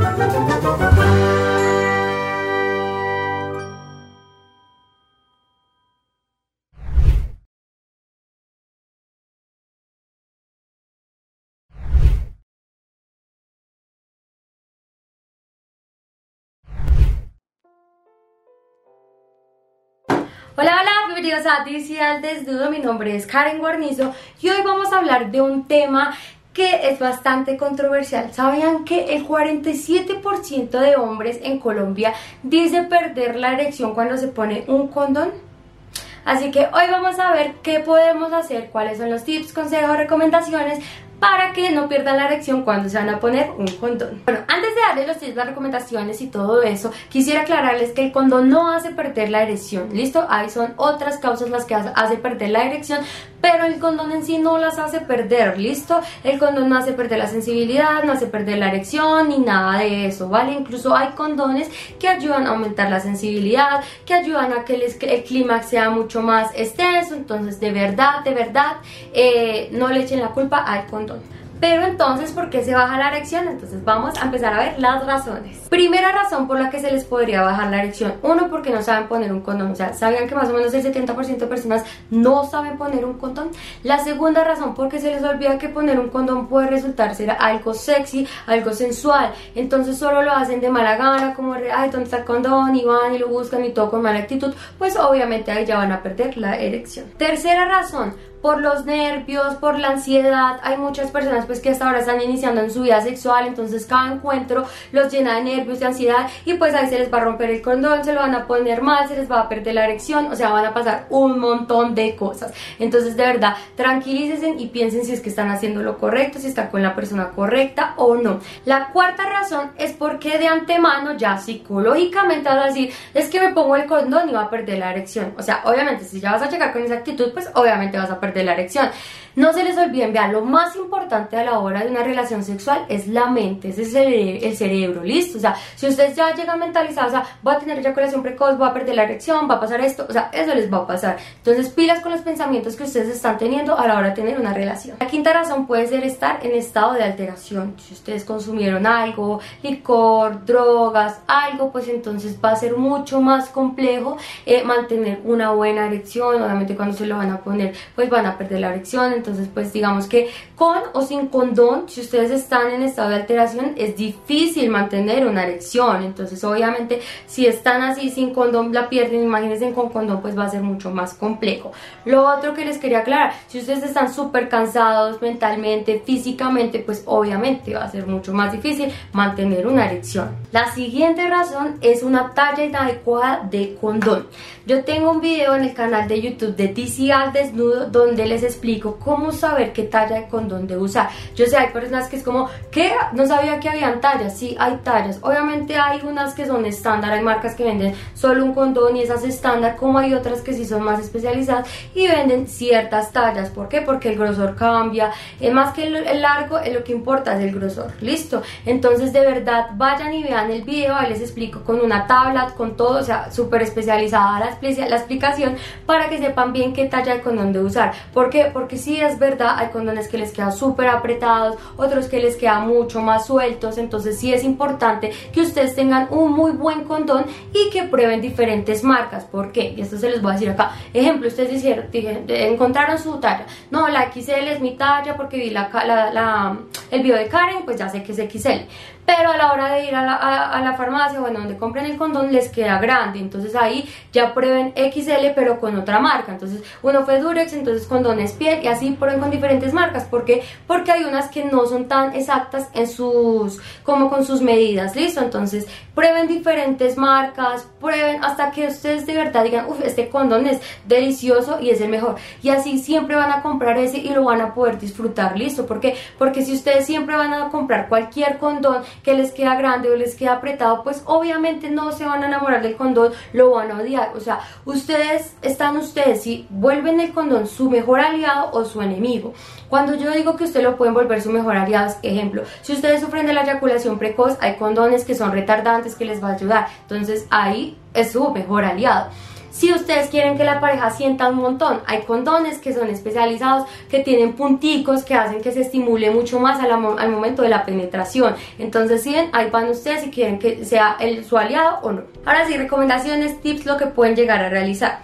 Hola, hola, bienvenidos a DC al Desnudo, mi nombre es Karen Guarnizo y hoy vamos a hablar de un tema es bastante controversial. ¿Sabían que el 47% de hombres en Colombia dice perder la erección cuando se pone un condón? Así que hoy vamos a ver qué podemos hacer, cuáles son los tips, consejos, recomendaciones para que no pierdan la erección cuando se van a poner un condón. Bueno, antes de darles las recomendaciones y todo eso, quisiera aclararles que el condón no hace perder la erección, ¿listo? Ahí son otras causas las que hace perder la erección, pero el condón en sí no las hace perder, ¿listo? El condón no hace perder la sensibilidad, no hace perder la erección ni nada de eso, ¿vale? Incluso hay condones que ayudan a aumentar la sensibilidad, que ayudan a que el, el clímax sea mucho más extenso, entonces de verdad, de verdad, eh, no le echen la culpa al condón pero entonces, ¿por qué se baja la erección? Entonces vamos a empezar a ver las razones. Primera razón por la que se les podría bajar la erección. Uno, porque no saben poner un condón. O sea, ¿sabían que más o menos el 70% de personas no saben poner un condón? La segunda razón, porque se les olvida que poner un condón puede resultar ser algo sexy, algo sensual. Entonces solo lo hacen de mala gana, como, ay, ¿dónde está el condón? Y van y lo buscan y todo con mala actitud. Pues obviamente ahí ya van a perder la erección. Tercera razón, por los nervios, por la ansiedad. Hay muchas personas pues que hasta ahora están iniciando en su vida sexual, entonces cada encuentro los llena de nervios, de ansiedad y pues ahí se les va a romper el condón, se lo van a poner mal, se les va a perder la erección, o sea, van a pasar un montón de cosas. Entonces, de verdad, tranquilícense y piensen si es que están haciendo lo correcto, si están con la persona correcta o no. La cuarta razón es porque de antemano ya psicológicamente vas a decir, es que me pongo el condón y va a perder la erección. O sea, obviamente si ya vas a llegar con esa actitud, pues obviamente vas a perder de la erección. No se les olviden, vean, lo más importante a la hora de una relación sexual es la mente, es el, cerebro, listo. O sea, si ustedes ya llegan mentalizados, o sea, voy a tener eyaculación precoz, voy a perder la erección, va a pasar esto, o sea, eso les va a pasar. Entonces, pilas con los pensamientos que ustedes están teniendo a la hora de tener una relación. La quinta razón puede ser estar en estado de alteración. Si ustedes consumieron algo, licor, drogas, algo, pues entonces va a ser mucho más complejo eh, mantener una buena erección. Obviamente, cuando se lo van a poner, pues van a perder la erección entonces pues digamos que con o sin condón, si ustedes están en estado de alteración, es difícil mantener una erección, entonces obviamente si están así sin condón la pierden, imagínense con condón pues va a ser mucho más complejo. Lo otro que les quería aclarar, si ustedes están súper cansados mentalmente, físicamente, pues obviamente va a ser mucho más difícil mantener una erección. La siguiente razón es una talla inadecuada de condón. Yo tengo un video en el canal de YouTube de TC al desnudo donde les explico cómo saber qué talla de condón de usar. Yo sé, hay personas que es como, ¿qué? No sabía que habían tallas. Sí, hay tallas. Obviamente hay unas que son estándar, hay marcas que venden solo un condón y esas estándar, como hay otras que sí son más especializadas y venden ciertas tallas. ¿Por qué? Porque el grosor cambia. Es más que el, largo, lo que importa es el grosor. Listo. Entonces, de verdad, vayan y vean el video. Ahí les explico con una tabla, con todo, o sea, súper especializada la, explicación para que sepan bien qué talla de condón de usar. ¿Por qué? Porque es verdad, hay condones que les quedan súper apretados, otros que les quedan mucho más sueltos, entonces sí es importante que ustedes tengan un muy buen condón y que prueben diferentes marcas. ¿Por qué? Y esto se les voy a decir acá. Ejemplo, ustedes dijeron, encontraron su talla. No, la XL es mi talla porque vi la, la, el video de Karen, pues ya sé que es XL pero a la hora de ir a la, a, la, farmacia, bueno, donde compren el condón les queda grande, entonces ahí ya prueben XL pero con otra marca, entonces uno fue Durex, entonces condones piel y así prueben con diferentes marcas, ¿por qué? Porque hay unas que no son tan exactas en sus, como con sus medidas, ¿listo? Entonces prueben diferentes marcas, prueben hasta que ustedes de verdad digan, uff, este condón es delicioso y es el mejor, y así siempre van a comprar ese y lo van a poder disfrutar, ¿listo? ¿Por qué? Porque si ustedes siempre van a comprar cualquier condón, que les queda grande o les queda apretado, pues obviamente no se van a enamorar del condón, lo van a odiar. O sea, ustedes están ustedes si vuelven el condón su mejor aliado o su enemigo. Cuando yo digo que usted lo pueden volver su mejor aliado, ejemplo, si ustedes sufren de la eyaculación precoz, hay condones que son retardantes que les va a ayudar. Entonces ahí es su mejor aliado. Si ustedes quieren que la pareja sienta un montón, hay condones que son especializados, que tienen punticos que hacen que se estimule mucho más al, momento de la penetración. Entonces, si ven, ahí van ustedes si quieren que sea el, su aliado o no. Ahora sí, recomendaciones, tips, lo que pueden llegar a realizar.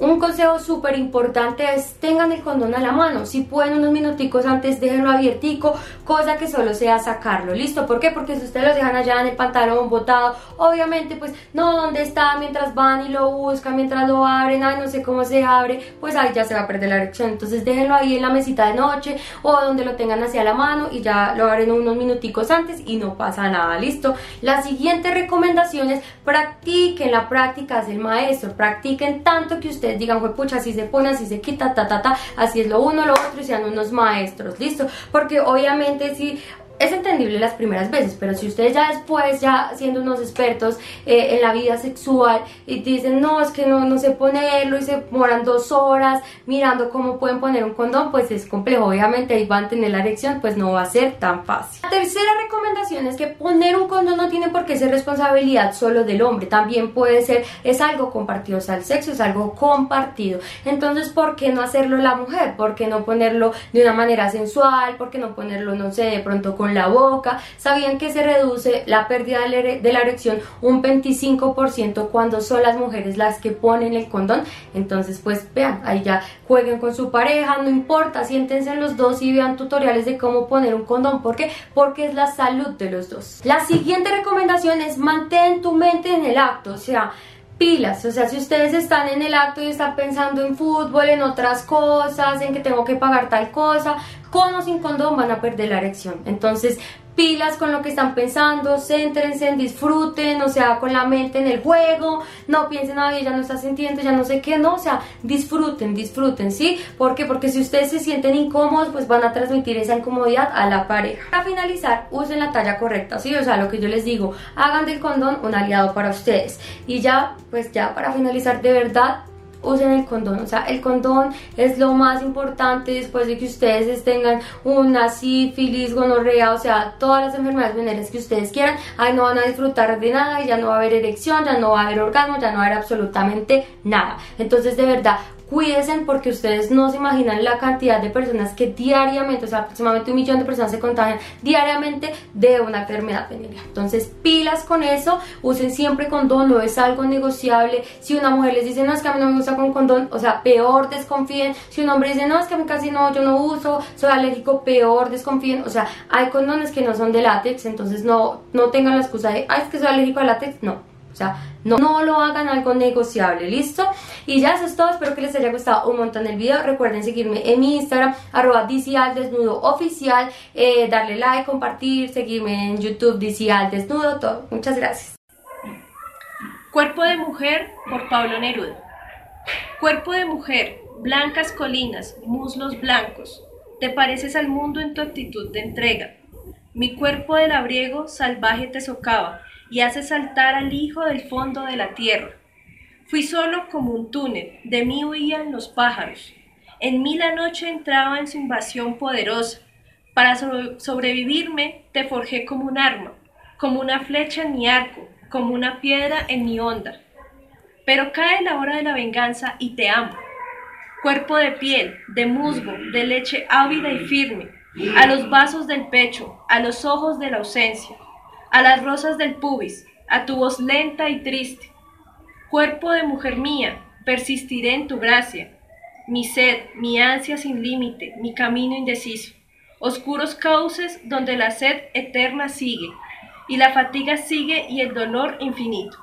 Un consejo súper importante es tengan el condón a la mano. Si pueden unos minuticos antes, déjenlo abiertico, cosa que solo sea sacarlo. ¿Listo? ¿Por qué? Porque si ustedes lo dejan allá en el pantalón botado, obviamente, pues no, ¿dónde está? Mientras van y lo buscan, mientras lo abren, ay, no sé cómo se abre, pues ahí ya se va a perder la erección. Entonces déjenlo ahí en la mesita de noche o donde lo tengan hacia la mano y ya lo abren unos minuticos antes y no pasa nada. ¿Listo? La siguiente recomendación es practiquen. La práctica es el maestro. Practiquen tanto que ustedes digan, fue pucha, así se pone, así se quita, ta, ta, ta, así es lo uno, lo otro y sean unos maestros, ¿listo? Porque obviamente si es entendible las primeras veces, pero si ustedes ya después, ya siendo unos expertos eh, en la vida sexual y dicen, no, es que no, no sé ponerlo y se moran dos horas mirando cómo pueden poner un condón, pues es complejo. Obviamente ahí van a tener la erección, pues no va a ser tan fácil. La tercera recomendación es que poner un condón no tiene por qué ser responsabilidad solo del hombre, también puede ser, es algo compartido, o sea, el sexo es algo compartido. Entonces, ¿por qué no hacerlo la mujer? ¿Por qué no ponerlo de una manera sensual? ¿Por qué no ponerlo, no sé, de pronto con la boca. ¿Sabían que se reduce la pérdida de la erección un 25% cuando son las mujeres las que ponen el condón? Entonces, pues vean, ahí ya jueguen con su pareja, no importa, siéntense los dos y vean tutoriales de cómo poner un condón. ¿Por qué? Porque es la salud de los dos. La siguiente recomendación es mantén tu mente en el acto, o sea, pilas, o sea, si ustedes están en el acto y están pensando en fútbol, en otras cosas, en que tengo que pagar tal cosa, con o sin condón van a perder la erección. Entonces, pilas con lo que están pensando, céntrense, disfruten, o sea, con la mente en el juego, no piensen, ay, ya no está sintiendo, ya no sé qué, no, o sea, disfruten, disfruten, ¿sí? ¿Por qué? Porque si ustedes se sienten incómodos, pues van a transmitir esa incomodidad a la pareja. Para finalizar, usen la talla correcta, ¿sí? O sea, lo que yo les digo, hagan del condón un aliado para ustedes. Y ya, pues ya para finalizar, de verdad, usen el condón. O sea, el condón es lo más importante después de que ustedes tengan una sífilis, gonorrea, o sea, todas las enfermedades venéreas que ustedes quieran. Ahí no van a disfrutar de nada, ya no va a haber erección, ya no va a haber orgasmo, ya no va a haber absolutamente nada. Entonces, de verdad, cuídense porque ustedes no se imaginan la cantidad de personas que diariamente, o sea, aproximadamente un millón de personas se contagian diariamente de una enfermedad venérea. Entonces, pilas con eso, usen siempre condón, no es algo negociable. Si una mujer les dice, no, es que a mí no me gusta con condón, o sea, peor desconfíen. Si un hombre dice, no, es que a mí casi no, yo no uso, soy alérgico, peor desconfíen. O sea, hay condones que no son de látex, entonces no, no tengan la excusa de, ay, es que soy alérgico al látex, no. O sea, no, no lo hagan algo negociable, ¿listo? Y ya eso es todo, espero que les haya gustado un montón el video. Recuerden seguirme en mi Instagram, arroba desnudo oficial, eh, darle like, compartir, seguirme en YouTube DC desnudo, todo. Muchas gracias. Cuerpo de mujer por Pablo Neruda. Cuerpo de mujer, blancas colinas, muslos blancos. Te pareces al mundo en tu actitud de entrega. Mi cuerpo de labriego salvaje te socava y hace saltar al hijo del fondo de la tierra. Fui solo como un túnel, de mí huían los pájaros. En mí la noche entraba en su invasión poderosa. Para sobrevivirme te forjé como un arma, como una flecha en mi arco, como una piedra en mi onda. Pero cae la hora de la venganza y te amo. Cuerpo de piel, de musgo, de leche ávida y firme, a los vasos del pecho, a los ojos de la ausencia a las rosas del pubis, a tu voz lenta y triste. Cuerpo de mujer mía, persistiré en tu gracia. Mi sed, mi ansia sin límite, mi camino indeciso. Oscuros cauces donde la sed eterna sigue, y la fatiga sigue y el dolor infinito.